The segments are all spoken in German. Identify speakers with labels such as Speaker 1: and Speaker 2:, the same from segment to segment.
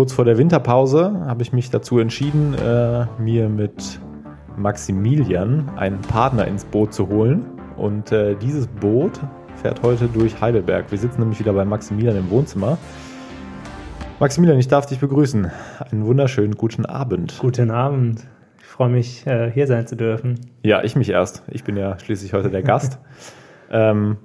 Speaker 1: kurz vor der Winterpause habe ich mich dazu entschieden, äh, mir mit Maximilian einen Partner ins Boot zu holen. Und äh, dieses Boot fährt heute durch Heidelberg. Wir sitzen nämlich wieder bei Maximilian im Wohnzimmer. Maximilian, ich darf dich begrüßen. Einen wunderschönen guten Abend.
Speaker 2: Guten Abend. Ich freue mich, äh, hier sein zu dürfen.
Speaker 1: Ja, ich mich erst. Ich bin ja schließlich heute der Gast. ähm,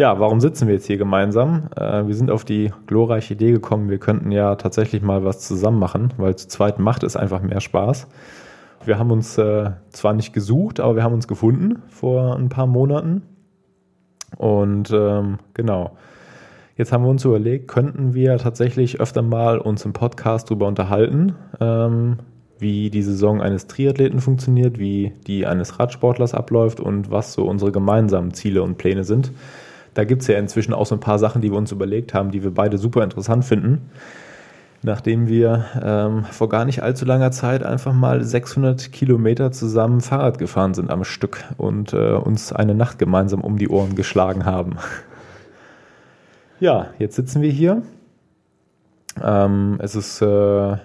Speaker 1: ja, warum sitzen wir jetzt hier gemeinsam? Äh, wir sind auf die glorreiche Idee gekommen, wir könnten ja tatsächlich mal was zusammen machen, weil zu zweit macht es einfach mehr Spaß. Wir haben uns äh, zwar nicht gesucht, aber wir haben uns gefunden vor ein paar Monaten. Und ähm, genau. Jetzt haben wir uns überlegt, könnten wir tatsächlich öfter mal uns im Podcast darüber unterhalten, ähm, wie die Saison eines Triathleten funktioniert, wie die eines Radsportlers abläuft und was so unsere gemeinsamen Ziele und Pläne sind. Da gibt es ja inzwischen auch so ein paar Sachen, die wir uns überlegt haben, die wir beide super interessant finden. Nachdem wir ähm, vor gar nicht allzu langer Zeit einfach mal 600 Kilometer zusammen Fahrrad gefahren sind am Stück und äh, uns eine Nacht gemeinsam um die Ohren geschlagen haben. ja, jetzt sitzen wir hier. Ähm, es ist äh,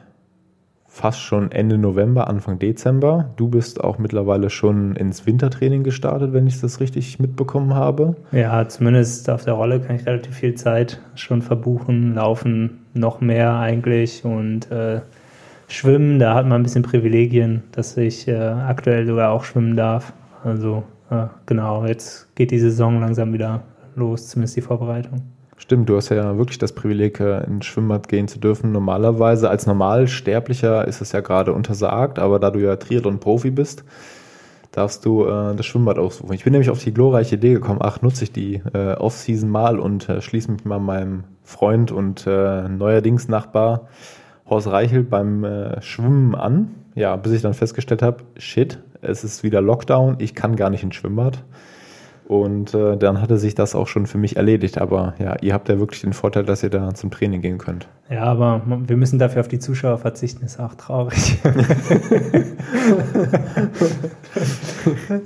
Speaker 1: fast schon Ende November, Anfang Dezember. Du bist auch mittlerweile schon ins Wintertraining gestartet, wenn ich das richtig mitbekommen habe.
Speaker 2: Ja, zumindest auf der Rolle kann ich relativ viel Zeit schon verbuchen, laufen noch mehr eigentlich und äh, schwimmen, da hat man ein bisschen Privilegien, dass ich äh, aktuell sogar auch schwimmen darf. Also äh, genau, jetzt geht die Saison langsam wieder los, zumindest die Vorbereitung.
Speaker 1: Stimmt, du hast ja wirklich das Privileg, äh, ins Schwimmbad gehen zu dürfen. Normalerweise als Normalsterblicher ist es ja gerade untersagt, aber da du ja Triathlon-Profi bist, darfst du äh, das Schwimmbad aussuchen. Ich bin nämlich auf die glorreiche Idee gekommen, ach, nutze ich die äh, Off-Season mal und äh, schließe mich mal meinem Freund und äh, neuerdings Nachbar Horst Reichelt beim äh, Schwimmen an. Ja, bis ich dann festgestellt habe, shit, es ist wieder Lockdown, ich kann gar nicht ins Schwimmbad. Und äh, dann hatte sich das auch schon für mich erledigt. Aber ja, ihr habt ja wirklich den Vorteil, dass ihr da zum Training gehen könnt.
Speaker 2: Ja, aber wir müssen dafür auf die Zuschauer verzichten, ist auch traurig.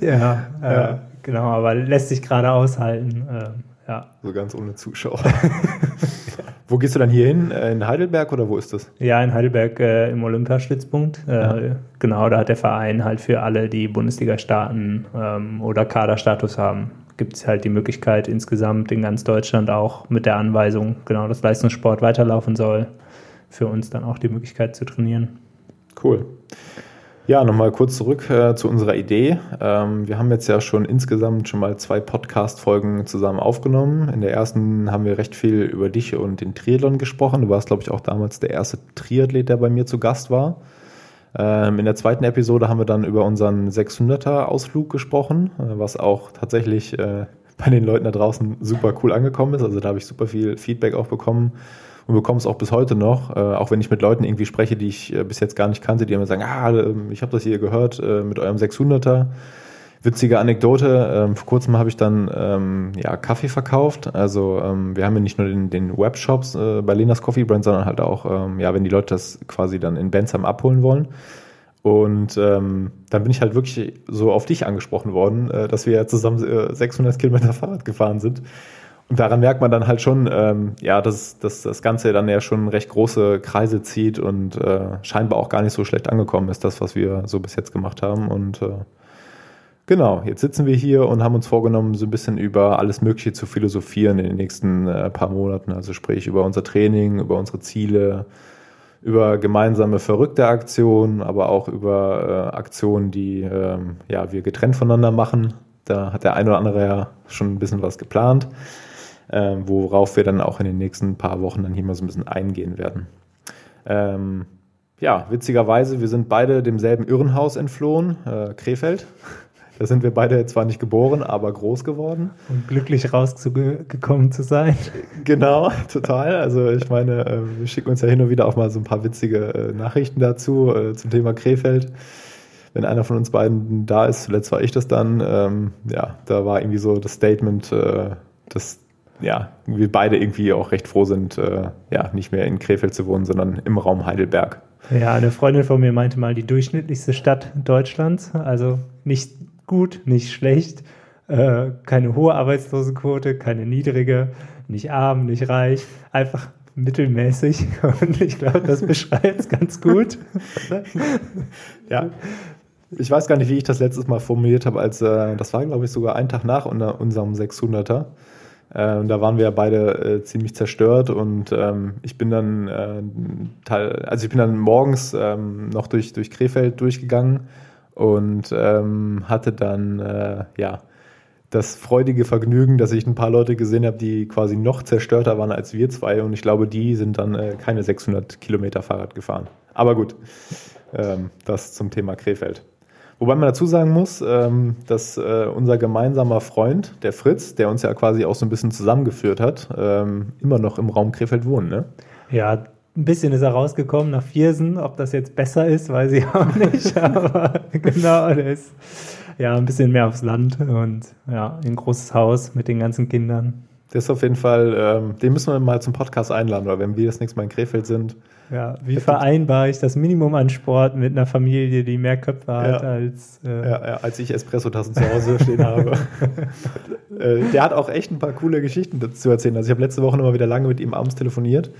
Speaker 2: ja, äh, genau, aber lässt sich gerade aushalten. Äh, ja.
Speaker 1: So ganz ohne Zuschauer. wo gehst du dann hier hin? Äh, in Heidelberg oder wo ist das?
Speaker 2: Ja, in Heidelberg äh, im Olympiastützpunkt. Äh, ja. Genau, da hat der Verein halt für alle, die Bundesliga starten ähm, oder Kaderstatus haben, gibt es halt die Möglichkeit insgesamt in ganz Deutschland auch mit der Anweisung, genau, dass Leistungssport weiterlaufen soll, für uns dann auch die Möglichkeit zu trainieren.
Speaker 1: Cool. Ja, nochmal kurz zurück äh, zu unserer Idee. Ähm, wir haben jetzt ja schon insgesamt schon mal zwei Podcast-Folgen zusammen aufgenommen. In der ersten haben wir recht viel über dich und den Triathlon gesprochen. Du warst, glaube ich, auch damals der erste Triathlet, der bei mir zu Gast war. Ähm, in der zweiten Episode haben wir dann über unseren 600er-Ausflug gesprochen, äh, was auch tatsächlich äh, bei den Leuten da draußen super cool angekommen ist. Also da habe ich super viel Feedback auch bekommen und bekomme es auch bis heute noch, äh, auch wenn ich mit Leuten irgendwie spreche, die ich äh, bis jetzt gar nicht kannte, die immer sagen, ah, ähm, ich habe das hier gehört äh, mit eurem 600er. Witzige Anekdote, ähm, vor kurzem habe ich dann ähm, ja, Kaffee verkauft. Also ähm, wir haben ja nicht nur den, den Webshops äh, bei Lenas Coffee Brand, sondern halt auch, ähm, ja, wenn die Leute das quasi dann in Bensheim abholen wollen. Und ähm, dann bin ich halt wirklich so auf dich angesprochen worden, äh, dass wir ja zusammen äh, 600 Kilometer Fahrrad gefahren sind. Daran merkt man dann halt schon, ähm, ja, dass, dass das Ganze dann ja schon recht große Kreise zieht und äh, scheinbar auch gar nicht so schlecht angekommen ist, das, was wir so bis jetzt gemacht haben. Und äh, genau, jetzt sitzen wir hier und haben uns vorgenommen, so ein bisschen über alles Mögliche zu philosophieren in den nächsten äh, paar Monaten. Also sprich über unser Training, über unsere Ziele, über gemeinsame verrückte Aktionen, aber auch über äh, Aktionen, die äh, ja, wir getrennt voneinander machen. Da hat der eine oder andere ja schon ein bisschen was geplant äh, worauf wir dann auch in den nächsten paar Wochen dann hier mal so ein bisschen eingehen werden. Ähm, ja, witzigerweise, wir sind beide demselben Irrenhaus entflohen, äh, Krefeld. Da sind wir beide zwar nicht geboren, aber groß geworden.
Speaker 2: Und glücklich rausgekommen zu sein.
Speaker 1: Genau, total. Also ich meine, äh, wir schicken uns ja hin und wieder auch mal so ein paar witzige äh, Nachrichten dazu äh, zum Thema Krefeld. Wenn einer von uns beiden da ist, zuletzt war ich das dann, ähm, ja, da war irgendwie so das Statement, dass ja, wir beide irgendwie auch recht froh sind, äh, ja, nicht mehr in Krefeld zu wohnen, sondern im Raum Heidelberg.
Speaker 2: Ja, eine Freundin von mir meinte mal, die durchschnittlichste Stadt Deutschlands, also nicht gut, nicht schlecht, äh, keine hohe Arbeitslosenquote, keine niedrige, nicht arm, nicht reich, einfach mittelmäßig und ich glaube, das beschreibt es ganz gut.
Speaker 1: ja. Ich weiß gar nicht, wie ich das letztes Mal formuliert habe, als äh, das war, glaube ich, sogar ein Tag nach unserem 600er. Äh, da waren wir ja beide äh, ziemlich zerstört und ähm, ich bin dann äh, teil, also ich bin dann morgens ähm, noch durch, durch Krefeld durchgegangen und ähm, hatte dann äh, ja das freudige Vergnügen, dass ich ein paar Leute gesehen habe, die quasi noch zerstörter waren als wir zwei. Und ich glaube, die sind dann äh, keine 600 Kilometer Fahrrad gefahren. Aber gut, ähm, das zum Thema Krefeld. Wobei man dazu sagen muss, ähm, dass äh, unser gemeinsamer Freund, der Fritz, der uns ja quasi auch so ein bisschen zusammengeführt hat, ähm, immer noch im Raum Krefeld wohnt. Ne?
Speaker 2: Ja, ein bisschen ist er rausgekommen nach Viersen. Ob das jetzt besser ist, weiß ich auch nicht. Aber genau, der ist ja, ein bisschen mehr aufs Land und ja, ein großes Haus mit den ganzen Kindern.
Speaker 1: Das ist auf jeden Fall, ähm, den müssen wir mal zum Podcast einladen, weil wenn wir das nächste Mal in Krefeld sind.
Speaker 2: Ja, wie vereinbare ich das Minimum an Sport mit einer Familie, die mehr Köpfe hat
Speaker 1: ja.
Speaker 2: als.
Speaker 1: Äh ja, ja, als ich Espresso-Tassen zu Hause stehen habe. äh, der hat auch echt ein paar coole Geschichten zu erzählen. Also ich habe letzte Woche mal wieder lange mit ihm abends telefoniert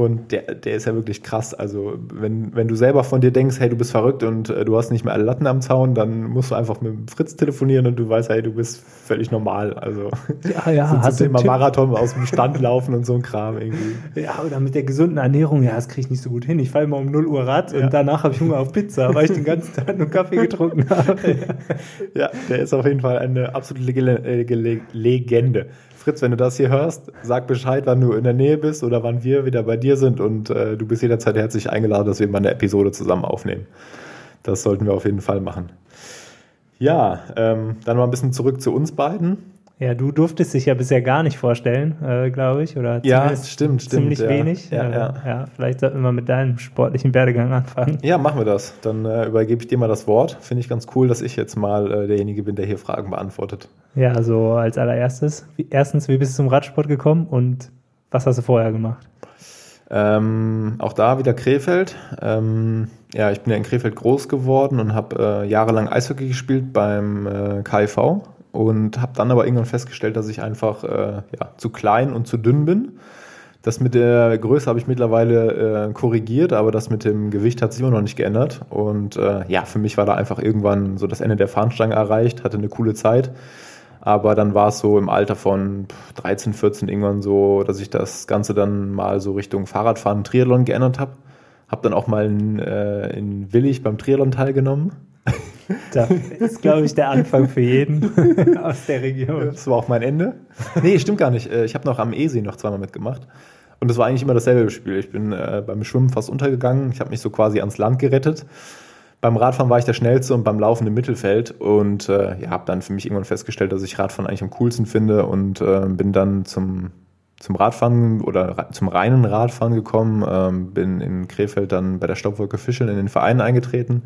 Speaker 1: und der, der ist ja wirklich krass. Also, wenn, wenn du selber von dir denkst, hey, du bist verrückt und äh, du hast nicht mehr alle Latten am Zaun, dann musst du einfach mit Fritz telefonieren und du weißt, hey, du bist völlig normal. Also,
Speaker 2: ja, ja, so
Speaker 1: hast du immer Marathon aus dem Stand laufen und so ein Kram irgendwie.
Speaker 2: Ja, oder mit der gesunden Ernährung, ja, das kriege ich nicht so gut hin. Ich fahre immer um 0 Uhr Rad ja. und danach habe ich Hunger auf Pizza, weil ich den ganzen Tag nur Kaffee getrunken habe.
Speaker 1: ja, der ist auf jeden Fall eine absolute Legende. Fritz, wenn du das hier hörst, sag Bescheid, wann du in der Nähe bist oder wann wir wieder bei dir sind und äh, du bist jederzeit herzlich eingeladen, dass wir mal eine Episode zusammen aufnehmen. Das sollten wir auf jeden Fall machen. Ja, ähm, dann mal ein bisschen zurück zu uns beiden.
Speaker 2: Ja, du durftest dich ja bisher gar nicht vorstellen, äh, glaube ich, oder
Speaker 1: ja, stimmt, stimmt,
Speaker 2: ziemlich
Speaker 1: ja.
Speaker 2: wenig.
Speaker 1: Ja,
Speaker 2: äh,
Speaker 1: ja.
Speaker 2: ja, vielleicht sollten wir mal mit deinem sportlichen Werdegang anfangen.
Speaker 1: Ja, machen wir das. Dann äh, übergebe ich dir mal das Wort. Finde ich ganz cool, dass ich jetzt mal äh, derjenige bin, der hier Fragen beantwortet.
Speaker 2: Ja, also als allererstes, wie, erstens, wie bist du zum Radsport gekommen und was hast du vorher gemacht?
Speaker 1: Ähm, auch da wieder Krefeld. Ähm, ja, ich bin ja in Krefeld groß geworden und habe äh, jahrelang Eishockey gespielt beim äh, KIV und habe dann aber irgendwann festgestellt, dass ich einfach äh, ja, zu klein und zu dünn bin. Das mit der Größe habe ich mittlerweile äh, korrigiert, aber das mit dem Gewicht hat sich immer noch nicht geändert. Und äh, ja, für mich war da einfach irgendwann so das Ende der Fahnenstange erreicht, hatte eine coole Zeit. Aber dann war es so im Alter von 13, 14 irgendwann so, dass ich das Ganze dann mal so Richtung Fahrradfahren, Triathlon geändert habe. Habe dann auch mal in, äh, in Willig beim Triathlon teilgenommen.
Speaker 2: Das ist, glaube ich, der Anfang für jeden aus der Region.
Speaker 1: Das war auch mein Ende. Nee, stimmt gar nicht. Äh, ich habe noch am Esee noch zweimal mitgemacht. Und das war eigentlich immer dasselbe Spiel. Ich bin äh, beim Schwimmen fast untergegangen. Ich habe mich so quasi ans Land gerettet. Beim Radfahren war ich der Schnellste und beim Laufen im Mittelfeld. Und äh, ja, habe dann für mich irgendwann festgestellt, dass ich Radfahren eigentlich am coolsten finde und äh, bin dann zum, zum Radfahren oder zum reinen Radfahren gekommen. Ähm, bin in Krefeld dann bei der Stoppwolke Fischeln in den Verein eingetreten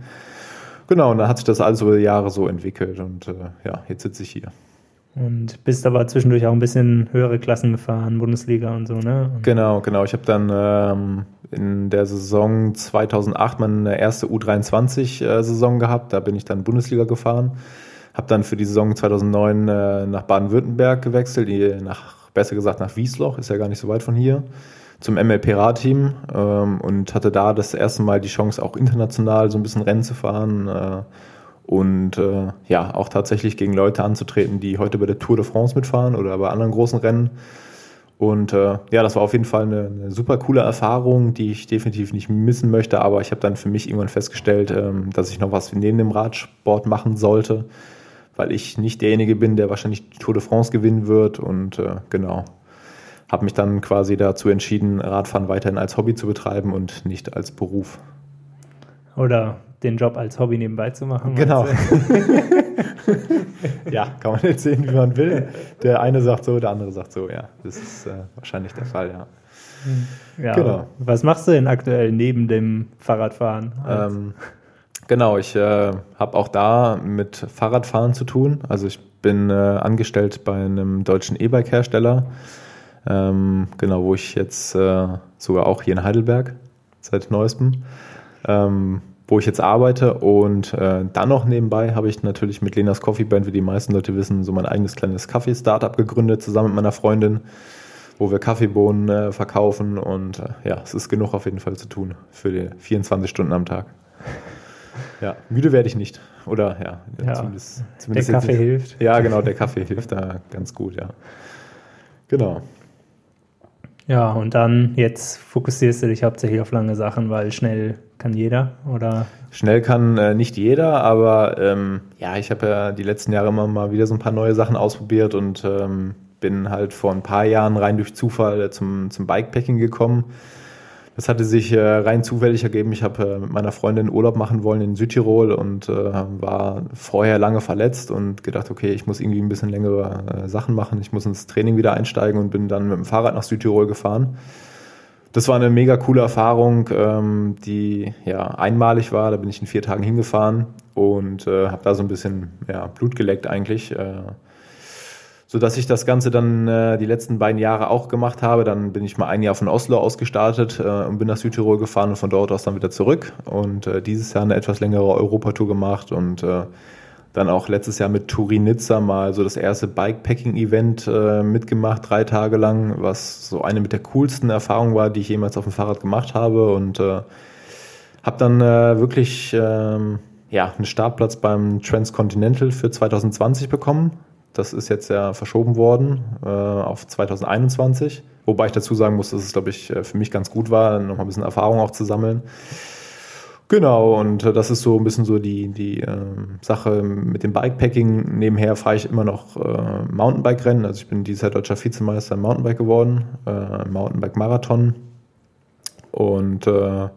Speaker 1: Genau, und dann hat sich das alles über die Jahre so entwickelt und äh, ja, jetzt sitze ich hier.
Speaker 2: Und bist aber zwischendurch auch ein bisschen höhere Klassen gefahren, Bundesliga und so, ne? Und
Speaker 1: genau, genau. Ich habe dann ähm, in der Saison 2008 meine erste U23-Saison gehabt. Da bin ich dann Bundesliga gefahren. Habe dann für die Saison 2009 äh, nach Baden-Württemberg gewechselt, nach, besser gesagt nach Wiesloch, ist ja gar nicht so weit von hier zum MLPRA-Team ähm, und hatte da das erste Mal die Chance, auch international so ein bisschen Rennen zu fahren äh, und äh, ja, auch tatsächlich gegen Leute anzutreten, die heute bei der Tour de France mitfahren oder bei anderen großen Rennen. Und äh, ja, das war auf jeden Fall eine, eine, super coole Erfahrung, die ich definitiv nicht missen möchte. Aber ich habe dann für mich irgendwann festgestellt, ähm, dass ich noch was neben dem Radsport machen sollte, weil ich nicht derjenige bin, der wahrscheinlich die Tour de France gewinnen wird. Und äh, genau, habe mich dann quasi dazu entschieden, Radfahren weiterhin als Hobby zu betreiben und nicht als Beruf.
Speaker 2: Oder den Job als Hobby nebenbei zu machen.
Speaker 1: Genau. ja, kann man jetzt sehen, wie man will. Der eine sagt so, der andere sagt so, ja. Das ist äh, wahrscheinlich der Fall, ja.
Speaker 2: Ja, genau. Was machst du denn aktuell neben dem Fahrradfahren?
Speaker 1: Ähm, genau, ich äh, habe auch da mit Fahrradfahren zu tun. Also ich bin äh, angestellt bei einem deutschen E-Bike-Hersteller ähm, genau, wo ich jetzt äh, sogar auch hier in Heidelberg seit neuestem, ähm, wo ich jetzt arbeite und äh, dann noch nebenbei habe ich natürlich mit Lenas Coffee Band, wie die meisten Leute wissen, so mein eigenes kleines Kaffee-Startup gegründet, zusammen mit meiner Freundin. wo wir Kaffeebohnen äh, verkaufen und äh, ja, es ist genug auf jeden Fall zu tun für die 24 Stunden am Tag. Ja, müde werde ich nicht. Oder ja,
Speaker 2: ja zumindest, zumindest der Kaffee hilft.
Speaker 1: Ja, genau, der Kaffee hilft da ganz gut, ja. Genau.
Speaker 2: Ja, und dann jetzt fokussierst du dich hauptsächlich auf lange Sachen, weil schnell kann jeder, oder?
Speaker 1: Schnell kann äh, nicht jeder, aber ähm, ja, ich habe ja die letzten Jahre immer mal wieder so ein paar neue Sachen ausprobiert und ähm, bin halt vor ein paar Jahren rein durch Zufall zum, zum Bikepacking gekommen das hatte sich äh, rein zufällig ergeben. Ich habe äh, mit meiner Freundin Urlaub machen wollen in Südtirol und äh, war vorher lange verletzt und gedacht, okay, ich muss irgendwie ein bisschen längere Sachen machen. Ich muss ins Training wieder einsteigen und bin dann mit dem Fahrrad nach Südtirol gefahren. Das war eine mega coole Erfahrung, ähm, die ja einmalig war. Da bin ich in vier Tagen hingefahren und habe da so ein bisschen ja, Blut geleckt eigentlich. Äh, so dass ich das Ganze dann äh, die letzten beiden Jahre auch gemacht habe. Dann bin ich mal ein Jahr von Oslo aus gestartet äh, und bin nach Südtirol gefahren und von dort aus dann wieder zurück. Und äh, dieses Jahr eine etwas längere Europatour gemacht und äh, dann auch letztes Jahr mit Turin Nizza mal so das erste Bikepacking-Event äh, mitgemacht, drei Tage lang, was so eine mit der coolsten Erfahrungen war, die ich jemals auf dem Fahrrad gemacht habe. Und äh, habe dann äh, wirklich ähm, ja, einen Startplatz beim Transcontinental für 2020 bekommen das ist jetzt ja verschoben worden äh, auf 2021. Wobei ich dazu sagen muss, dass es, glaube ich, äh, für mich ganz gut war, noch mal ein bisschen Erfahrung auch zu sammeln. Genau, und äh, das ist so ein bisschen so die, die äh, Sache mit dem Bikepacking. Nebenher fahre ich immer noch äh, Mountainbike-Rennen. Also ich bin dieses Jahr deutscher Vizemeister im Mountainbike geworden, äh, Mountainbike-Marathon. Und äh,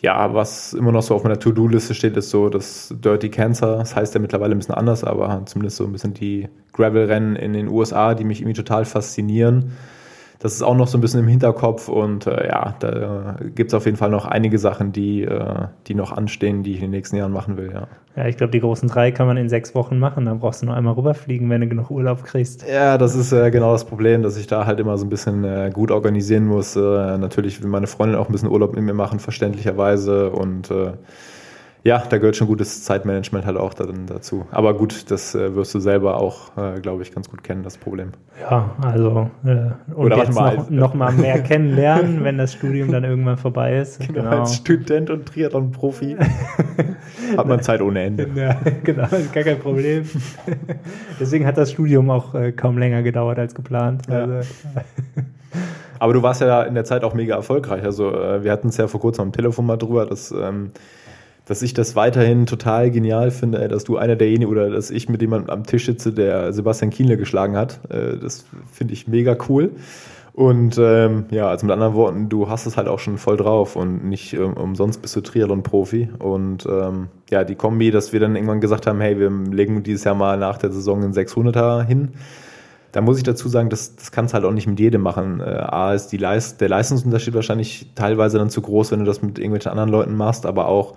Speaker 1: ja, was immer noch so auf meiner To-Do-Liste steht, ist so das Dirty Cancer. Das heißt ja mittlerweile ein bisschen anders, aber zumindest so ein bisschen die Gravel-Rennen in den USA, die mich irgendwie total faszinieren das ist auch noch so ein bisschen im Hinterkopf und äh, ja, da gibt es auf jeden Fall noch einige Sachen, die, äh, die noch anstehen, die ich in den nächsten Jahren machen will, ja.
Speaker 2: Ja, ich glaube, die großen drei kann man in sechs Wochen machen, dann brauchst du nur einmal rüberfliegen, wenn du genug Urlaub kriegst.
Speaker 1: Ja, das ist äh, genau das Problem, dass ich da halt immer so ein bisschen äh, gut organisieren muss. Äh, natürlich will meine Freundin auch ein bisschen Urlaub mit mir machen, verständlicherweise und äh, ja, da gehört schon gutes Zeitmanagement halt auch dann dazu. Aber gut, das äh, wirst du selber auch, äh, glaube ich, ganz gut kennen, das Problem.
Speaker 2: Ja, also äh, und
Speaker 1: Oder
Speaker 2: jetzt noch, noch, mal mehr kennenlernen, wenn das Studium dann irgendwann vorbei ist.
Speaker 1: Genau, genau. als Student und Triathlon-Profi hat man Zeit ohne Ende.
Speaker 2: Ja, genau, gar kein Problem. Deswegen hat das Studium auch äh, kaum länger gedauert als geplant. Ja. Also,
Speaker 1: aber du warst ja in der Zeit auch mega erfolgreich. Also äh, wir hatten es ja vor kurzem am Telefon mal drüber, dass ähm, dass ich das weiterhin total genial finde, dass du einer derjenigen oder dass ich mit jemandem am Tisch sitze, der Sebastian Kienle geschlagen hat. Äh, das finde ich mega cool. Und ähm, ja, also mit anderen Worten, du hast es halt auch schon voll drauf und nicht ähm, umsonst bist du Triathlon-Profi. Und ähm, ja, die Kombi, dass wir dann irgendwann gesagt haben, hey, wir legen dieses Jahr mal nach der Saison einen 600er hin. Da muss ich dazu sagen, das, das kannst halt auch nicht mit jedem machen. Äh, A ist die Leist der Leistungsunterschied wahrscheinlich teilweise dann zu groß, wenn du das mit irgendwelchen anderen Leuten machst, aber auch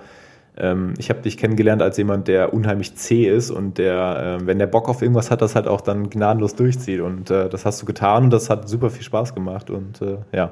Speaker 1: ähm, ich habe dich kennengelernt als jemand, der unheimlich zäh ist und der, äh, wenn der Bock auf irgendwas hat, das halt auch dann gnadenlos durchzieht. Und äh, das hast du getan und das hat super viel Spaß gemacht. Und äh, ja,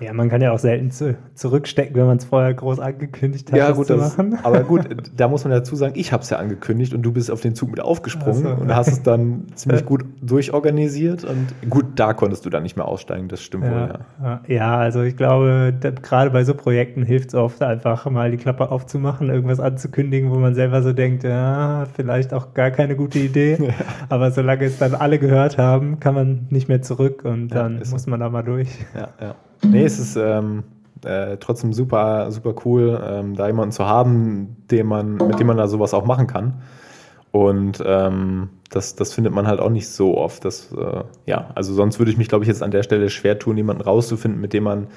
Speaker 2: ja, man kann ja auch selten zu, zurückstecken, wenn man es vorher groß angekündigt hat,
Speaker 1: ja, gut, zu machen. aber gut, da muss man dazu sagen, ich habe es ja angekündigt und du bist auf den Zug mit aufgesprungen so. und hast es dann ziemlich gut durchorganisiert und gut, da konntest du dann nicht mehr aussteigen, das stimmt
Speaker 2: ja,
Speaker 1: wohl,
Speaker 2: ja. Ja, also ich glaube, gerade bei so Projekten hilft es oft einfach mal die Klappe aufzumachen, irgendwas anzukündigen, wo man selber so denkt, ja, vielleicht auch gar keine gute Idee, ja. aber solange es dann alle gehört haben, kann man nicht mehr zurück und dann muss man da mal durch.
Speaker 1: Ja, ja. Nee, es ist ähm, äh, trotzdem super, super cool, ähm, da jemanden zu haben, dem man, mit dem man da sowas auch machen kann. Und ähm, das, das findet man halt auch nicht so oft. Das, äh, ja, also sonst würde ich mich, glaube ich, jetzt an der Stelle schwer tun, jemanden rauszufinden, mit dem man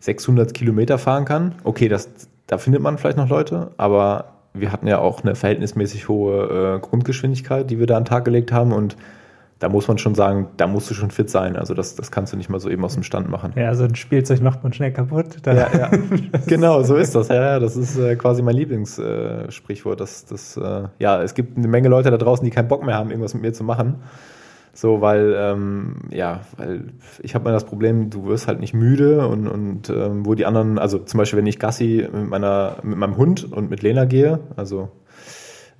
Speaker 1: 600 Kilometer fahren kann. Okay, das, da findet man vielleicht noch Leute, aber wir hatten ja auch eine verhältnismäßig hohe äh, Grundgeschwindigkeit, die wir da an den Tag gelegt haben und da muss man schon sagen, da musst du schon fit sein. Also das, das kannst du nicht mal so eben aus dem Stand machen.
Speaker 2: Ja, so ein Spielzeug macht man schnell kaputt.
Speaker 1: Ja, ja. genau, so ist das. Ja, das ist äh, quasi mein Lieblingssprichwort. Äh, das, das, äh, ja, es gibt eine Menge Leute da draußen, die keinen Bock mehr haben, irgendwas mit mir zu machen. So, weil, ähm, ja, weil ich habe mal das Problem, du wirst halt nicht müde und, und ähm, wo die anderen, also zum Beispiel, wenn ich Gassi mit meiner, mit meinem Hund und mit Lena gehe, also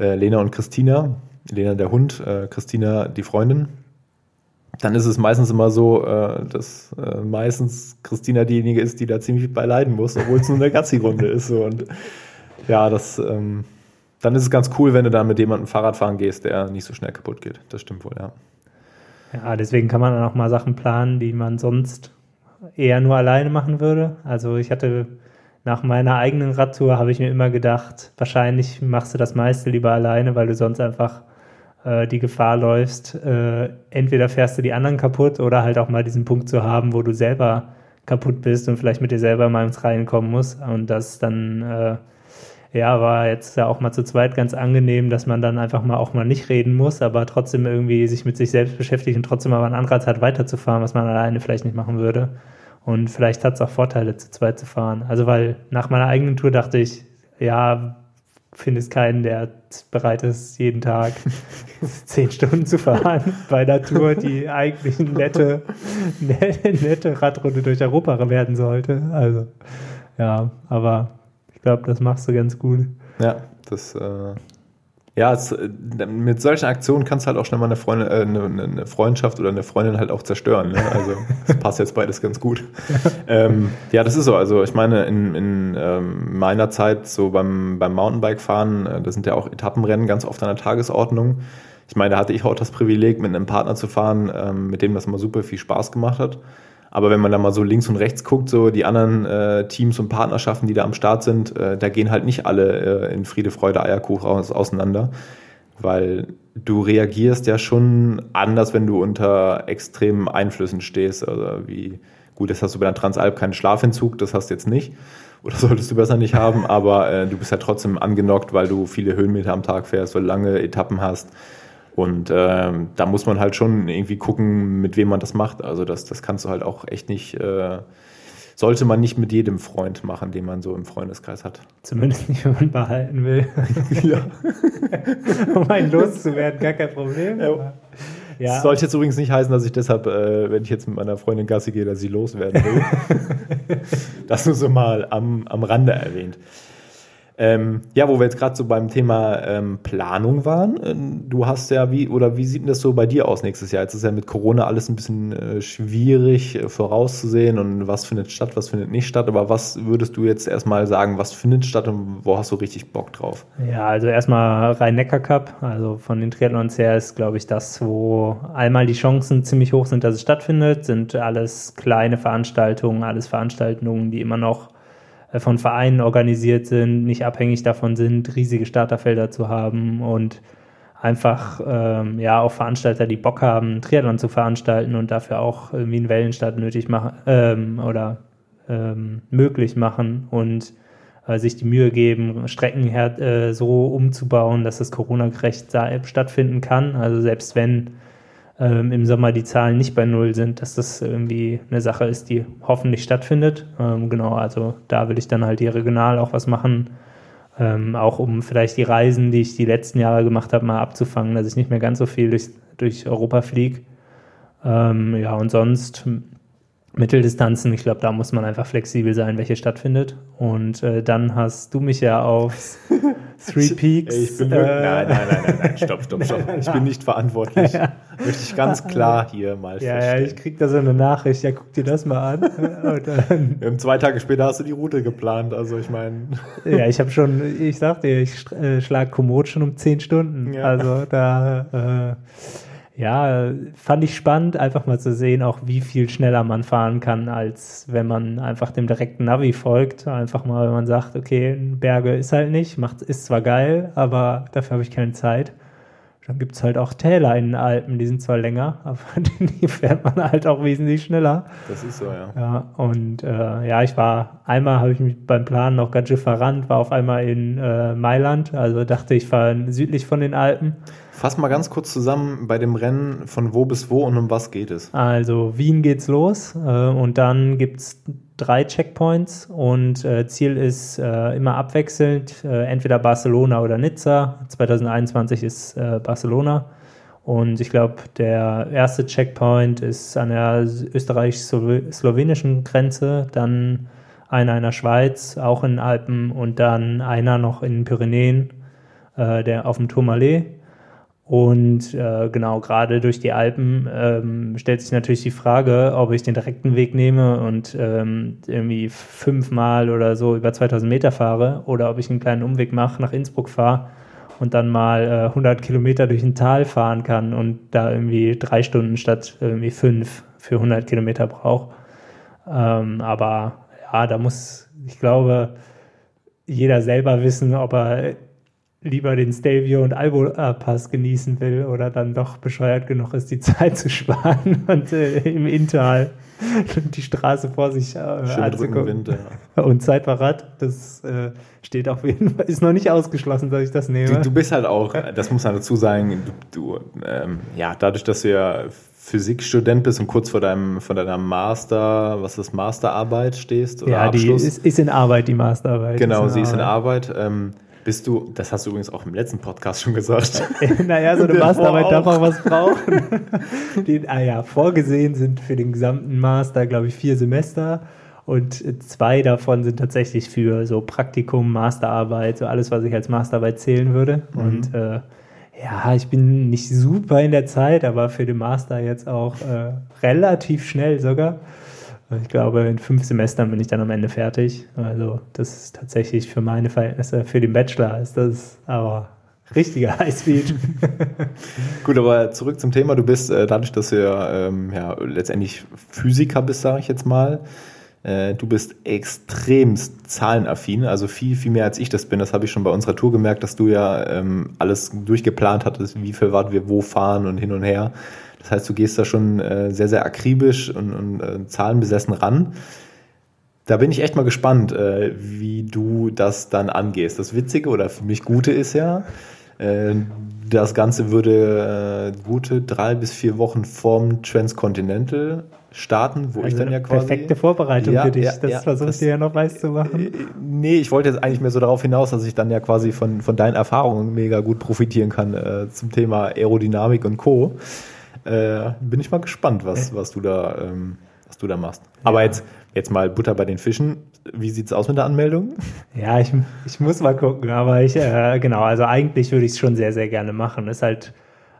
Speaker 1: äh, Lena und Christina, Lena der Hund, äh, Christina die Freundin. dann ist es meistens immer so, äh, dass äh, meistens Christina diejenige ist, die da ziemlich bei leiden muss, obwohl es nur eine Gassi-Runde ist. So. Und ja, das, ähm, dann ist es ganz cool, wenn du dann mit jemandem Fahrrad fahren gehst, der nicht so schnell kaputt geht. Das stimmt wohl, ja.
Speaker 2: Ja, deswegen kann man dann auch mal Sachen planen, die man sonst eher nur alleine machen würde. Also ich hatte nach meiner eigenen Radtour habe ich mir immer gedacht, wahrscheinlich machst du das meiste lieber alleine, weil du sonst einfach äh, die Gefahr läufst, äh, entweder fährst du die anderen kaputt oder halt auch mal diesen Punkt zu haben, wo du selber kaputt bist und vielleicht mit dir selber mal ins Reihen kommen musst. Und das dann, äh, ja, war jetzt ja auch mal zu zweit ganz angenehm, dass man dann einfach mal auch mal nicht reden muss, aber trotzdem irgendwie sich mit sich selbst beschäftigt und trotzdem aber einen Anreiz hat, weiterzufahren, was man alleine vielleicht nicht machen würde. Und vielleicht hat es auch Vorteile, zu zweit zu fahren. Also, weil nach meiner eigenen Tour dachte ich, ja, findest keinen, der bereit ist, jeden Tag zehn Stunden zu fahren bei einer Tour, die eigentlich eine nette, nette, nette Radrunde durch Europa werden sollte. Also, ja, aber ich glaube, das machst du ganz gut.
Speaker 1: Ja, das äh, ja, es, äh, mit solchen Aktionen kannst du halt auch schnell mal eine, Freundin, äh, eine, eine, Freundschaft oder eine Freundin halt auch zerstören. Ne? Also das passt jetzt beides ganz gut. ähm, ja, das ist so. Also ich meine, in, in ähm, meiner Zeit so beim, beim Mountainbike-Fahren, äh, da sind ja auch Etappenrennen ganz oft an der Tagesordnung. Ich meine, da hatte ich auch das Privileg, mit einem Partner zu fahren, ähm, mit dem das immer super viel Spaß gemacht hat. Aber wenn man da mal so links und rechts guckt, so die anderen äh, Teams und Partnerschaften, die da am Start sind, äh, da gehen halt nicht alle äh, in Friede, Freude, Eierkuchen aus, auseinander. Weil du reagierst ja schon anders, wenn du unter extremen Einflüssen stehst. Also wie, gut, das hast du bei der Transalp keinen Schlafentzug, das hast du jetzt nicht. Oder solltest du besser nicht haben, aber äh, du bist ja trotzdem angenockt, weil du viele Höhenmeter am Tag fährst, weil du lange Etappen hast. Und ähm, da muss man halt schon irgendwie gucken, mit wem man das macht. Also das, das kannst du halt auch echt nicht, äh, sollte man nicht mit jedem Freund machen, den man so im Freundeskreis hat.
Speaker 2: Zumindest nicht, wenn man behalten will. ja. um einen loszuwerden, gar kein Problem. Ja.
Speaker 1: Ja. Das sollte jetzt übrigens nicht heißen, dass ich deshalb, äh, wenn ich jetzt mit meiner Freundin Gassi gehe, dass sie loswerden will. das nur so mal am, am Rande erwähnt. Ähm, ja, wo wir jetzt gerade so beim Thema ähm, Planung waren. Äh, du hast ja, wie, oder wie sieht denn das so bei dir aus nächstes Jahr? Jetzt ist ja mit Corona alles ein bisschen äh, schwierig äh, vorauszusehen und was findet statt, was findet nicht statt. Aber was würdest du jetzt erstmal sagen, was findet statt und wo hast du richtig Bock drauf?
Speaker 2: Ja, also erstmal Rhein-Neckar-Cup. Also von den Triathlons her ist, glaube ich, das, wo einmal die Chancen ziemlich hoch sind, dass es stattfindet. Sind alles kleine Veranstaltungen, alles Veranstaltungen, die immer noch von Vereinen organisiert sind, nicht abhängig davon sind, riesige Starterfelder zu haben und einfach ähm, ja auch Veranstalter, die Bock haben, Triathlon zu veranstalten und dafür auch irgendwie einen Wellenstart nötig machen ähm, oder ähm, möglich machen und äh, sich die Mühe geben, Strecken her, äh, so umzubauen, dass das Corona-gerecht stattfinden kann. Also selbst wenn ähm, im Sommer die Zahlen nicht bei Null sind, dass das irgendwie eine Sache ist, die hoffentlich stattfindet. Ähm, genau, also da will ich dann halt hier regional auch was machen, ähm, auch um vielleicht die Reisen, die ich die letzten Jahre gemacht habe, mal abzufangen, dass ich nicht mehr ganz so viel durch, durch Europa fliege. Ähm, ja, und sonst Mitteldistanzen, ich glaube, da muss man einfach flexibel sein, welche stattfindet. Und äh, dann hast du mich ja aufs Three Peaks.
Speaker 1: Ich, bin äh, nein, nein, nein, nein, nein, stopp, stopp, stopp. Ich bin nicht verantwortlich. Möchte ich ganz klar hier mal
Speaker 2: Ja, ja, ich krieg da so eine Nachricht, ja, guck dir das mal an.
Speaker 1: Und dann, zwei Tage später hast du die Route geplant, also ich meine.
Speaker 2: Ja, ich habe schon, ich sag dir, ich äh, schlag Komoot schon um zehn Stunden. Ja. Also da, äh, ja, fand ich spannend, einfach mal zu sehen, auch wie viel schneller man fahren kann, als wenn man einfach dem direkten Navi folgt. Einfach mal, wenn man sagt, okay, Berge ist halt nicht, macht, ist zwar geil, aber dafür habe ich keine Zeit. Dann gibt es halt auch Täler in den Alpen, die sind zwar länger, aber die fährt man halt auch wesentlich schneller.
Speaker 1: Das ist so, ja.
Speaker 2: Ja, und äh, ja, ich war, einmal habe ich mich beim Planen noch ganz schön verrannt, war auf einmal in äh, Mailand, also dachte ich fahre südlich von den Alpen.
Speaker 1: Fass mal ganz kurz zusammen bei dem Rennen von wo bis wo und um was geht es?
Speaker 2: Also Wien geht's los äh, und dann gibt es drei Checkpoints und äh, Ziel ist äh, immer abwechselnd, äh, entweder Barcelona oder Nizza. 2021 ist äh, Barcelona. Und ich glaube, der erste Checkpoint ist an der österreichisch-slowenischen Grenze, dann einer in der Schweiz, auch in den Alpen und dann einer noch in den Pyrenäen, äh, der auf dem Tourmalet. Und äh, genau, gerade durch die Alpen ähm, stellt sich natürlich die Frage, ob ich den direkten Weg nehme und ähm, irgendwie fünfmal oder so über 2000 Meter fahre oder ob ich einen kleinen Umweg mache, nach Innsbruck fahre und dann mal äh, 100 Kilometer durch ein Tal fahren kann und da irgendwie drei Stunden statt irgendwie fünf für 100 Kilometer brauche. Ähm, aber ja, da muss, ich glaube, jeder selber wissen, ob er lieber den Stelvio und Albo Pass genießen will oder dann doch bescheuert genug ist, die Zeit zu sparen und äh, im Inntal die Straße vor sich äh, anzugucken. Ja. Und Zeitverrat, das äh, steht auf jeden Fall, ist noch nicht ausgeschlossen, dass ich das nehme.
Speaker 1: Du, du bist halt auch, das muss man dazu sagen, du, du ähm, ja, dadurch, dass du ja Physikstudent bist und kurz vor deinem vor deiner Master, was ist Masterarbeit stehst
Speaker 2: oder ja, Abschluss? die ist, ist in Arbeit die Masterarbeit.
Speaker 1: Genau, sie ist in Arbeit. Ähm, bist du, das hast du übrigens auch im letzten Podcast schon gesagt.
Speaker 2: naja, so eine Masterarbeit darf auch was brauchen. Die, ah ja, vorgesehen sind für den gesamten Master, glaube ich, vier Semester. Und zwei davon sind tatsächlich für so Praktikum, Masterarbeit, so alles, was ich als Masterarbeit zählen würde. Mhm. Und äh, ja, ich bin nicht super in der Zeit, aber für den Master jetzt auch äh, relativ schnell sogar. Ich glaube, in fünf Semestern bin ich dann am Ende fertig. Also das ist tatsächlich für meine Verhältnisse, für den Bachelor ist das aber richtiger Highspeed.
Speaker 1: Gut, aber zurück zum Thema. Du bist äh, dadurch, dass du ja, ähm, ja letztendlich Physiker bist, sage ich jetzt mal, du bist extremst zahlenaffin, also viel, viel mehr als ich das bin. Das habe ich schon bei unserer Tour gemerkt, dass du ja ähm, alles durchgeplant hattest, wie viel Watt wir wo fahren und hin und her. Das heißt, du gehst da schon äh, sehr, sehr akribisch und, und äh, zahlenbesessen ran. Da bin ich echt mal gespannt, äh, wie du das dann angehst. Das Witzige oder für mich Gute ist ja, äh, das Ganze würde äh, gute drei bis vier Wochen vorm Transcontinental starten, wo also ich dann ja quasi.
Speaker 2: Perfekte Vorbereitung ja, für dich. Ja, das ja, versuche ich dir ja noch weiß zu machen. Äh,
Speaker 1: nee, ich wollte jetzt eigentlich mehr so darauf hinaus, dass ich dann ja quasi von, von deinen Erfahrungen mega gut profitieren kann äh, zum Thema Aerodynamik und Co. Äh, bin ich mal gespannt, was, was, du, da, ähm, was du da machst. Aber jetzt, jetzt mal Butter bei den Fischen. Wie sieht es aus mit der Anmeldung?
Speaker 2: Ja, ich, ich muss mal gucken, aber ich, äh, genau, also eigentlich würde ich es schon sehr, sehr gerne machen. Ist halt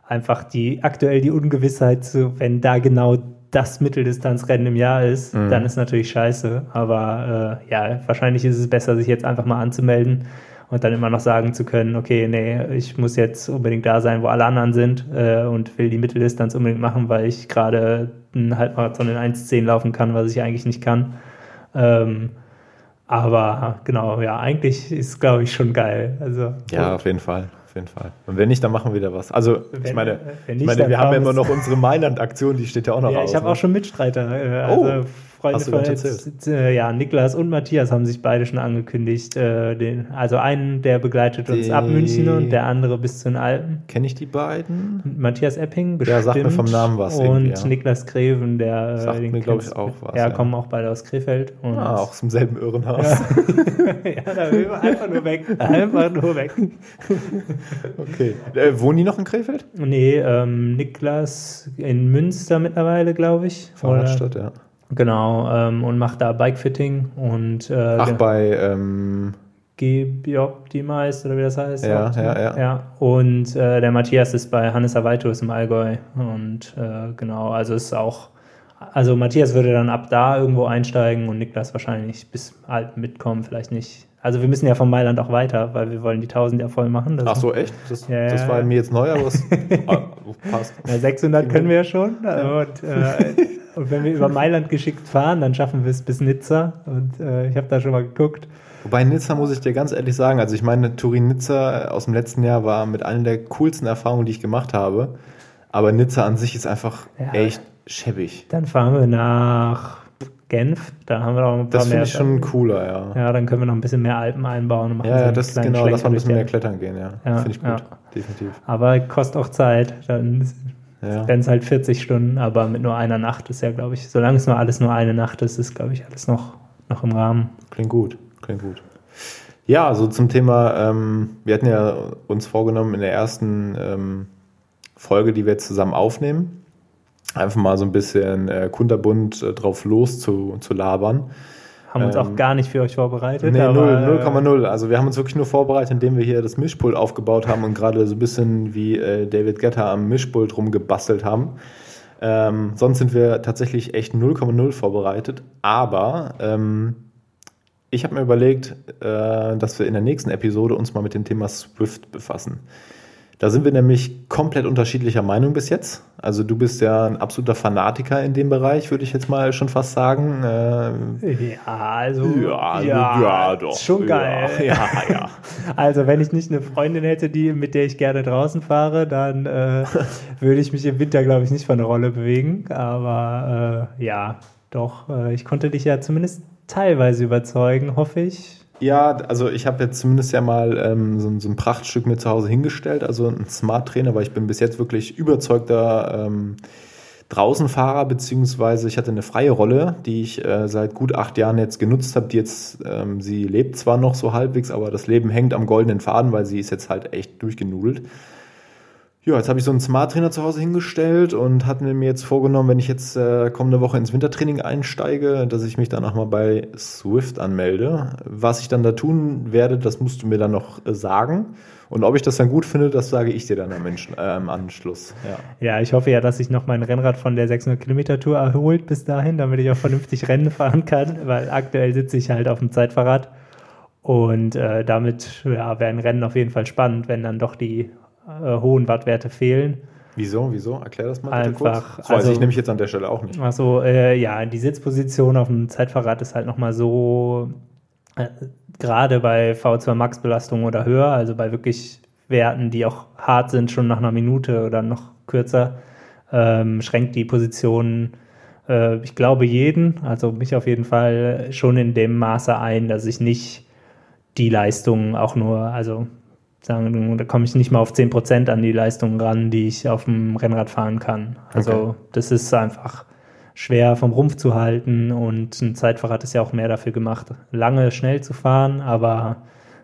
Speaker 2: einfach die aktuell die Ungewissheit, wenn da genau das Mitteldistanzrennen im Jahr ist, mhm. dann ist natürlich scheiße. Aber äh, ja, wahrscheinlich ist es besser, sich jetzt einfach mal anzumelden und dann immer noch sagen zu können, okay, nee, ich muss jetzt unbedingt da sein, wo alle anderen sind äh, und will die Mitteldistanz unbedingt machen, weil ich gerade einen Halbmarathon in 1,10 laufen kann, was ich eigentlich nicht kann. Ähm, aber genau, ja, eigentlich ist, glaube ich, schon geil. Also,
Speaker 1: ja, auf jeden Fall jeden Fall. Und wenn nicht, dann machen wir wieder was. Also, wenn, ich meine, nicht, ich meine wir haben ja immer noch unsere Mailand-Aktion, die steht ja auch noch
Speaker 2: ja,
Speaker 1: aus.
Speaker 2: Ich habe ne? auch schon Mitstreiter. Äh, also oh. Freunde von jetzt, äh, ja, Niklas und Matthias haben sich beide schon angekündigt. Äh, den, also einen, der begleitet uns die, ab München und der andere bis zu den Alpen.
Speaker 1: Kenne ich die beiden?
Speaker 2: Matthias Epping,
Speaker 1: bestimmt. Ja, sagt mir vom Namen was.
Speaker 2: Und ja. Niklas Greven, der
Speaker 1: äh, sagt mir, glaube ich, auch was.
Speaker 2: Ja, ja, kommen auch beide aus Krefeld.
Speaker 1: Und ah, auch zum selben Irrenhaus.
Speaker 2: Ja, ja da will man einfach nur weg. Einfach nur weg.
Speaker 1: okay. Äh, wohnen die noch in Krefeld?
Speaker 2: Nee, ähm, Niklas in Münster mittlerweile, glaube ich.
Speaker 1: Fahrradstadt, ja.
Speaker 2: Genau, ähm, und macht da Bikefitting und
Speaker 1: äh, Ach, bei ähm
Speaker 2: G-Optimize oder wie das heißt.
Speaker 1: Ja, ja, ja,
Speaker 2: ja. Und äh, der Matthias ist bei Hannes Avaitus im Allgäu. Und äh, genau, also ist auch, also Matthias würde dann ab da irgendwo einsteigen und Niklas wahrscheinlich bis halt mitkommen, vielleicht nicht. Also wir müssen ja von Mailand auch weiter, weil wir wollen die 1000 ja voll machen.
Speaker 1: Ach so, echt? Das, ja, das war mir jetzt neu, aber es
Speaker 2: ah, passt. Ja, 600 können wir ja schon. Und äh, und wenn wir über Mailand geschickt fahren, dann schaffen wir es bis Nizza. Und äh, ich habe da schon mal geguckt.
Speaker 1: Wobei Nizza muss ich dir ganz ehrlich sagen, also ich meine, Turin-Nizza aus dem letzten Jahr war mit einer der coolsten Erfahrungen, die ich gemacht habe. Aber Nizza an sich ist einfach ja, echt schäbig.
Speaker 2: Dann fahren wir nach Genf, da haben wir noch ein
Speaker 1: paar das mehr. Das finde ich schon cooler, ja.
Speaker 2: Ja, dann können wir noch ein bisschen mehr Alpen einbauen.
Speaker 1: Und machen ja, so das genau, lass mal ein bisschen mehr klettern gehen, ja. ja finde ich gut, ja. definitiv.
Speaker 2: Aber kostet auch Zeit. Dann ja. Wären es halt 40 Stunden, aber mit nur einer Nacht ist ja, glaube ich, solange es nur alles nur eine Nacht ist, ist, glaube ich, alles noch, noch im Rahmen.
Speaker 1: Klingt gut, klingt gut. Ja, so zum Thema, ähm, wir hatten ja uns vorgenommen in der ersten ähm, Folge, die wir jetzt zusammen aufnehmen, einfach mal so ein bisschen äh, kunterbunt äh, drauf los zu, zu labern.
Speaker 2: Haben uns auch
Speaker 1: Ähm,
Speaker 2: gar nicht für euch vorbereitet.
Speaker 1: Nee,
Speaker 2: aber, äh,
Speaker 1: 0,0. Also wir haben uns wirklich nur vorbereitet, indem wir hier das Mischpult aufgebaut haben und gerade so ein bisschen wie äh, David Guetta am Mischpult rumgebastelt haben. Ähm, sonst sind wir tatsächlich echt 0,0 vorbereitet. Aber ähm, ich habe mir überlegt, äh, dass wir in der nächsten Episode uns mal mit dem Thema Swift befassen. Da sind wir nämlich komplett unterschiedlicher Meinung bis jetzt. Also du bist ja ein absoluter Fanatiker in dem Bereich, würde ich jetzt mal schon fast sagen. Äh,
Speaker 2: Ja, also.
Speaker 1: ja, ja, doch.
Speaker 2: Ist schon geil.
Speaker 1: Ja, ja, ja.
Speaker 2: Also, wenn ich nicht eine Freundin hätte, die, mit der ich gerne draußen fahre, dann äh, würde ich mich im Winter, glaube ich, nicht von der Rolle bewegen. Aber äh, ja, doch, äh, ich konnte dich ja zumindest teilweise überzeugen, hoffe ich.
Speaker 1: Ja, also ich habe jetzt zumindest ja mal ähm, so, ein- so ein Prachtstück mir zu Hause hingestellt, also ein Smart Trainer, weil ich bin bis jetzt wirklich überzeugter ähm, Draußenfahrer, beziehungsweise ich hatte eine freie Rolle, die ich äh, seit gut acht Jahren jetzt genutzt habe, die jetzt, ähm, sie lebt zwar noch so halbwegs, aber das Leben hängt am goldenen Faden, weil sie ist jetzt halt echt durchgenudelt. Ja, jetzt habe ich so einen Smart Trainer zu Hause hingestellt und hatte mir jetzt vorgenommen, wenn ich jetzt äh, kommende Woche ins Wintertraining einsteige, dass ich mich dann auch mal bei Swift anmelde. Was ich dann da tun werde, das musst du mir dann noch äh, sagen. Und ob ich das dann gut finde, das sage ich dir dann am, Mensch, äh, am Anschluss. Ja.
Speaker 2: Ja, ich hoffe ja, dass sich noch mein Rennrad von der 600 Kilometer Tour erholt bis dahin, damit ich auch vernünftig Rennen fahren kann, weil aktuell sitze ich halt auf dem Zeitfahrrad und äh, damit ja, werden Rennen auf jeden Fall spannend, wenn dann doch die äh, hohen Wattwerte fehlen.
Speaker 1: Wieso? Wieso? Erklär das mal
Speaker 2: Einfach,
Speaker 1: kurz. Das weiß
Speaker 2: also-
Speaker 1: ich nämlich jetzt an der Stelle auch nicht.
Speaker 2: Also äh, ja, die Sitzposition auf dem Zeitfahrrad ist halt nochmal so, äh, gerade bei V2 Max Belastung oder höher, also bei wirklich Werten, die auch hart sind, schon nach einer Minute oder noch kürzer, ähm, schränkt die Position, äh, ich glaube, jeden, also mich auf jeden Fall schon in dem Maße ein, dass ich nicht die Leistung auch nur, also sagen, da komme ich nicht mal auf 10% an die Leistung ran, die ich auf dem Rennrad fahren kann. Also
Speaker 1: Okay.
Speaker 2: das ist einfach schwer vom Rumpf zu halten und ein Zeitfahrrad ist ja auch mehr dafür gemacht, lange schnell zu fahren, aber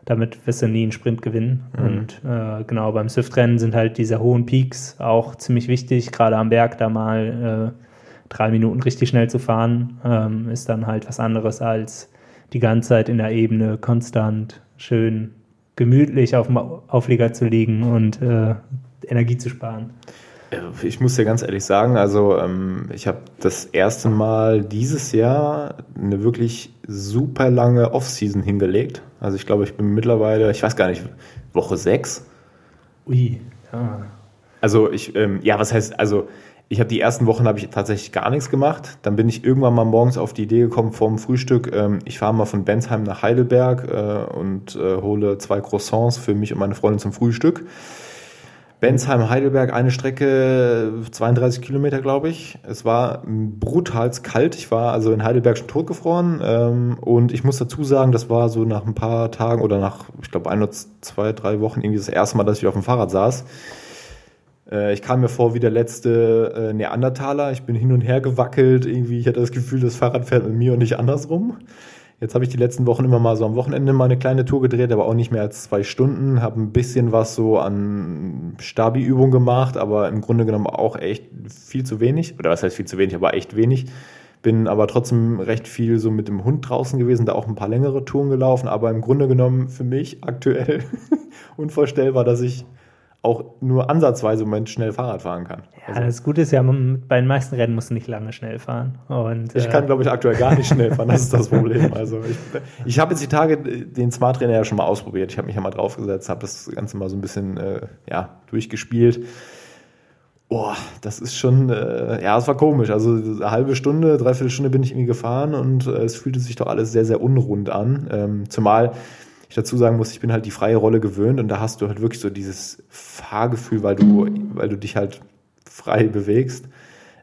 Speaker 2: damit wirst du nie einen Sprint gewinnen. Und äh, genau beim Swift-Rennen sind halt diese hohen Peaks auch ziemlich wichtig, gerade am Berg da mal äh, drei Minuten richtig schnell zu fahren, ähm, ist dann halt was anderes als die ganze Zeit in der Ebene konstant schön gemütlich auf dem Auflieger zu liegen und äh, Energie zu sparen.
Speaker 1: Äh, Ich muss dir ganz ehrlich sagen, also ähm, ich habe das erste Mal dieses Jahr eine wirklich super lange Off-Season hingelegt. Also ich glaube, ich bin mittlerweile, ich weiß gar nicht, Woche sechs.
Speaker 2: Ui, ja.
Speaker 1: Also ich, ähm, ja, was heißt, also ich habe die ersten Wochen habe ich tatsächlich gar nichts gemacht. Dann bin ich irgendwann mal morgens auf die Idee gekommen vorm Frühstück, ähm, ich fahre mal von Bensheim nach Heidelberg äh, und äh, hole zwei Croissants für mich und meine Freundin zum Frühstück. Bensheim, Heidelberg, eine Strecke, 32 Kilometer, glaube ich. Es war brutal kalt. Ich war also in Heidelberg schon totgefroren. Ähm, und ich muss dazu sagen, das war so nach ein paar Tagen oder nach, ich glaube, ein oder zwei, drei Wochen irgendwie das erste Mal, dass ich auf dem Fahrrad saß. Äh, ich kam mir vor wie der letzte äh, Neandertaler. Ich bin hin und her gewackelt. Irgendwie, ich hatte das Gefühl, das Fahrrad fährt mit mir und nicht andersrum. Jetzt habe ich die letzten Wochen immer mal so am Wochenende mal eine kleine Tour gedreht, aber auch nicht mehr als zwei Stunden. Habe ein bisschen was so an Stabi-Übung gemacht, aber im Grunde genommen auch echt viel zu wenig. Oder was heißt viel zu wenig, aber echt wenig. Bin aber trotzdem recht viel so mit dem Hund draußen gewesen, da auch ein paar längere Touren gelaufen. Aber im Grunde genommen für mich aktuell unvorstellbar, dass ich auch nur ansatzweise im Moment schnell Fahrrad fahren kann.
Speaker 2: Ja, das Gute ist ja, bei den meisten Rennen musst du nicht lange schnell fahren. Und,
Speaker 1: Ich
Speaker 2: äh,
Speaker 1: kann, glaube ich, aktuell gar nicht schnell fahren. Das ist das Problem. Also ich, ich habe jetzt die Tage den Smart Trainer ja schon mal ausprobiert. Ich habe mich ja mal draufgesetzt, habe das Ganze mal so ein bisschen äh, ja, durchgespielt. Boah, das ist schon, äh, ja, es war komisch. Also eine halbe Stunde, dreiviertel Stunde bin ich irgendwie gefahren und äh, es fühlte sich doch alles sehr, sehr unrund an. Ähm, zumal ich dazu sagen muss, ich bin halt die freie Rolle gewöhnt und da hast du halt wirklich so dieses Fahrgefühl, weil du, weil du dich halt frei bewegst.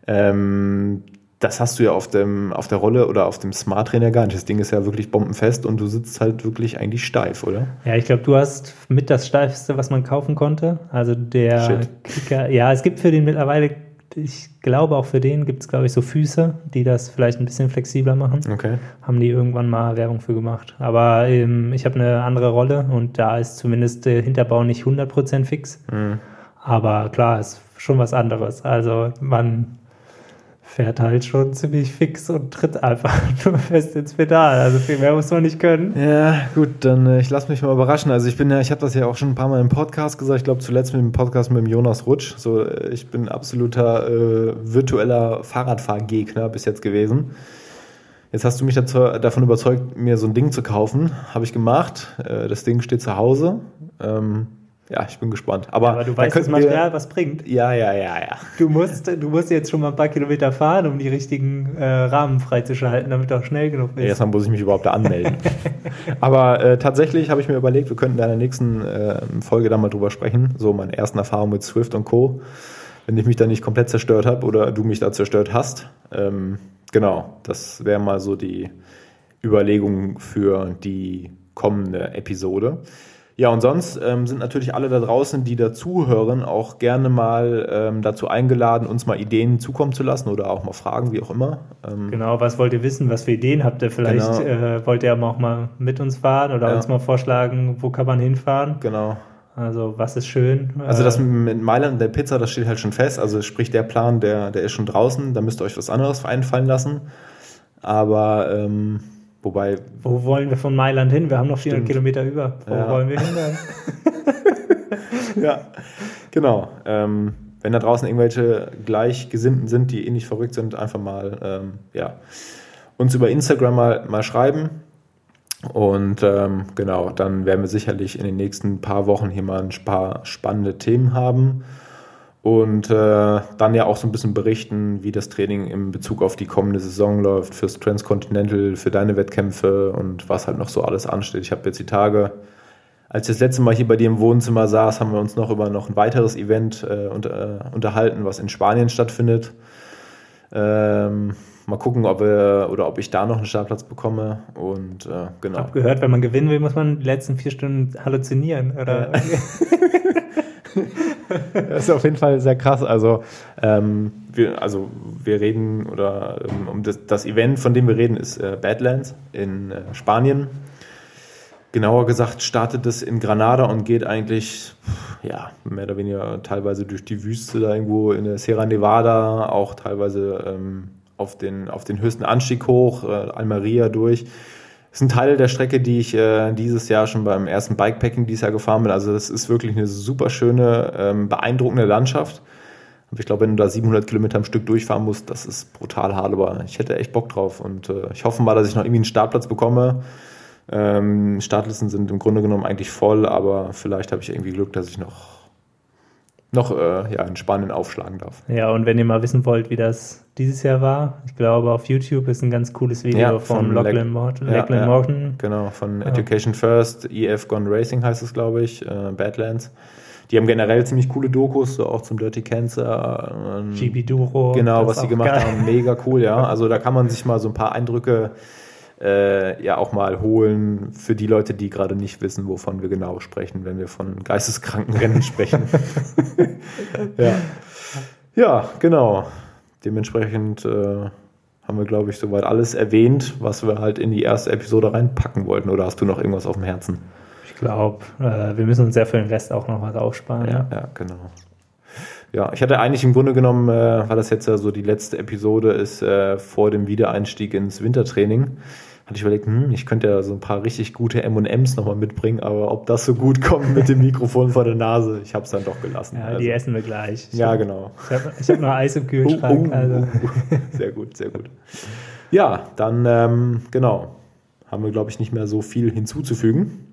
Speaker 1: Ähm, das hast du ja auf, dem, auf der Rolle oder auf dem Smart Trainer gar nicht. Das Ding ist ja wirklich bombenfest und du sitzt halt wirklich eigentlich steif, oder?
Speaker 2: Ja, ich glaube, du hast mit das steifste, was man kaufen konnte. Also der
Speaker 1: Shit.
Speaker 2: Kicker. Ja, es gibt für den mittlerweile, ich glaube auch für den gibt es, glaube ich, so Füße, die das vielleicht ein bisschen flexibler machen.
Speaker 1: Okay.
Speaker 2: Haben die irgendwann mal Werbung für gemacht. Aber ähm, ich habe eine andere Rolle und da ist zumindest der Hinterbau nicht 100% fix.
Speaker 1: Mhm.
Speaker 2: Aber klar, ist schon was anderes. Also man fährt halt schon ziemlich fix und tritt einfach nur fest ins Pedal. Also viel mehr muss man nicht können.
Speaker 1: Ja, gut, dann äh, ich lasse mich mal überraschen. Also ich bin ja, ich habe das ja auch schon ein paar Mal im Podcast gesagt. Ich glaube zuletzt mit dem Podcast mit dem Jonas Rutsch. So, äh, ich bin absoluter äh, virtueller Fahrradfahrgegner bis jetzt gewesen. Jetzt hast du mich dazu, davon überzeugt, mir so ein Ding zu kaufen. Habe ich gemacht. Äh, das Ding steht zu Hause. Ähm, ja, ich bin gespannt. Aber,
Speaker 2: aber du weißt, das Material was bringt.
Speaker 1: Ja, ja, ja, ja.
Speaker 2: Du musst, du musst jetzt schon mal ein paar Kilometer fahren, um die richtigen äh, Rahmen freizuschalten, damit du auch schnell genug
Speaker 1: bist. Ja, erstmal muss ich mich überhaupt da anmelden. aber äh, tatsächlich habe ich mir überlegt, wir könnten in der nächsten äh, Folge da mal drüber sprechen. So meine ersten Erfahrungen mit Swift und Co. Wenn ich mich da nicht komplett zerstört habe oder du mich da zerstört hast. Ähm, genau, das wäre mal so die Überlegung für die kommende Episode. Ja, und sonst ähm, sind natürlich alle da draußen, die dazuhören, auch gerne mal ähm, dazu eingeladen, uns mal Ideen zukommen zu lassen oder auch mal Fragen, wie auch immer.
Speaker 2: Ähm genau, was wollt ihr wissen? Was für Ideen habt ihr? Vielleicht genau. äh, wollt ihr auch mal mit uns fahren oder ja. uns mal vorschlagen, wo kann man hinfahren?
Speaker 1: Genau.
Speaker 2: Also was ist schön?
Speaker 1: Also das äh, mit Mailand und der Pizza, das steht halt schon fest. Also sprich der Plan, der, der ist schon draußen. Da müsst ihr euch was anderes einfallen lassen. Aber ähm, Wobei.
Speaker 2: Wo wollen wir von Mailand hin? Wir haben noch 400 stimmt. Kilometer über. Wo ja. wollen wir hin
Speaker 1: dann? ja, genau. Ähm, wenn da draußen irgendwelche Gleichgesinnten sind, die ähnlich verrückt sind, einfach mal ähm, ja, uns über Instagram mal, mal schreiben. Und ähm, genau, dann werden wir sicherlich in den nächsten paar Wochen hier mal ein paar spannende Themen haben und äh, dann ja auch so ein bisschen berichten, wie das Training in Bezug auf die kommende Saison läuft, fürs Transcontinental, für deine Wettkämpfe und was halt noch so alles ansteht. Ich habe jetzt die Tage, als ich das letzte Mal hier bei dir im Wohnzimmer saß, haben wir uns noch über noch ein weiteres Event äh, äh, unterhalten, was in Spanien stattfindet. Ähm, mal gucken, ob wir oder ob ich da noch einen Startplatz bekomme. Und äh, genau. Ich
Speaker 2: habe gehört, wenn man gewinnen will, muss man die letzten vier Stunden halluzinieren, oder? Ja.
Speaker 1: das ist auf jeden Fall sehr krass. Also, ähm, wir, also wir reden oder ähm, um das, das, Event, von dem wir reden, ist äh, Badlands in äh, Spanien. Genauer gesagt startet es in Granada und geht eigentlich ja, mehr oder weniger teilweise durch die Wüste da irgendwo in der Sierra Nevada, auch teilweise ähm, auf, den, auf den höchsten Anstieg hoch, äh, Almeria durch ist ein Teil der Strecke, die ich äh, dieses Jahr schon beim ersten Bikepacking dieses Jahr gefahren bin. Also das ist wirklich eine super schöne, ähm, beeindruckende Landschaft. Aber ich glaube, wenn du da 700 Kilometer am Stück durchfahren musst, das ist brutal hart. Aber ich hätte echt Bock drauf und äh, ich hoffe mal, dass ich noch irgendwie einen Startplatz bekomme. Ähm, Startlisten sind im Grunde genommen eigentlich voll, aber vielleicht habe ich irgendwie Glück, dass ich noch noch äh, ja, in Spanien aufschlagen darf.
Speaker 2: Ja, und wenn ihr mal wissen wollt, wie das dieses Jahr war, ich glaube, auf YouTube ist ein ganz cooles Video ja, von, Lachlan, Morton, ja,
Speaker 1: Lachlan ja, Morton. Genau, von Education First, EF Gone Racing heißt es, glaube ich, äh, Badlands. Die haben generell ziemlich coole Dokus, so auch zum Dirty Cancer.
Speaker 2: Äh, GB Duro.
Speaker 1: Genau, was sie gemacht geil. haben, mega cool, ja. Also da kann man sich mal so ein paar Eindrücke äh, ja auch mal holen für die Leute, die gerade nicht wissen, wovon wir genau sprechen, wenn wir von geisteskranken Rennen sprechen. ja. ja, genau. Dementsprechend äh, haben wir, glaube ich, soweit alles erwähnt, was wir halt in die erste Episode reinpacken wollten. Oder hast du noch irgendwas auf dem Herzen?
Speaker 2: Ich glaube, äh, wir müssen uns ja für den Rest auch noch was aufsparen.
Speaker 1: Ja, ja genau. Ja, ich hatte eigentlich im Grunde genommen, äh, weil das jetzt ja so die letzte Episode ist, äh, vor dem Wiedereinstieg ins Wintertraining, hatte ich überlegt, hm, ich könnte ja so ein paar richtig gute M&M's nochmal mitbringen, aber ob das so gut kommt mit dem Mikrofon vor der Nase, ich habe es dann doch gelassen.
Speaker 2: Ja, also, die essen wir gleich.
Speaker 1: Ich ja, hab, genau.
Speaker 2: Ich habe hab noch Eis im Kühlschrank. Uh, uh, also.
Speaker 1: uh, sehr gut, sehr gut. Ja, dann ähm, genau, haben wir, glaube ich, nicht mehr so viel hinzuzufügen.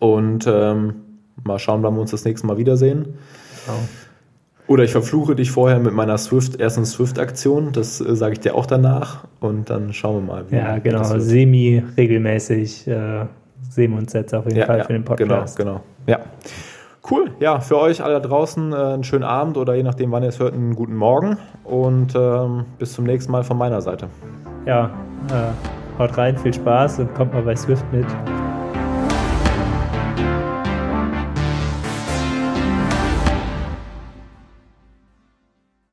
Speaker 1: Und ähm, mal schauen, wann wir uns das nächste Mal wiedersehen. Genau. Oder ich verfluche dich vorher mit meiner Swift, ersten Swift-Aktion. Das äh, sage ich dir auch danach. Und dann schauen wir mal.
Speaker 2: Wie ja, genau. Semi-regelmäßig äh, sehen wir uns jetzt auf jeden ja, Fall ja, für den
Speaker 1: Podcast. Genau, genau. Ja. Cool. Ja, für euch alle da draußen äh, einen schönen Abend oder je nachdem, wann ihr es hört, einen guten Morgen. Und ähm, bis zum nächsten Mal von meiner Seite.
Speaker 2: Ja, äh, haut rein, viel Spaß und kommt mal bei Swift mit.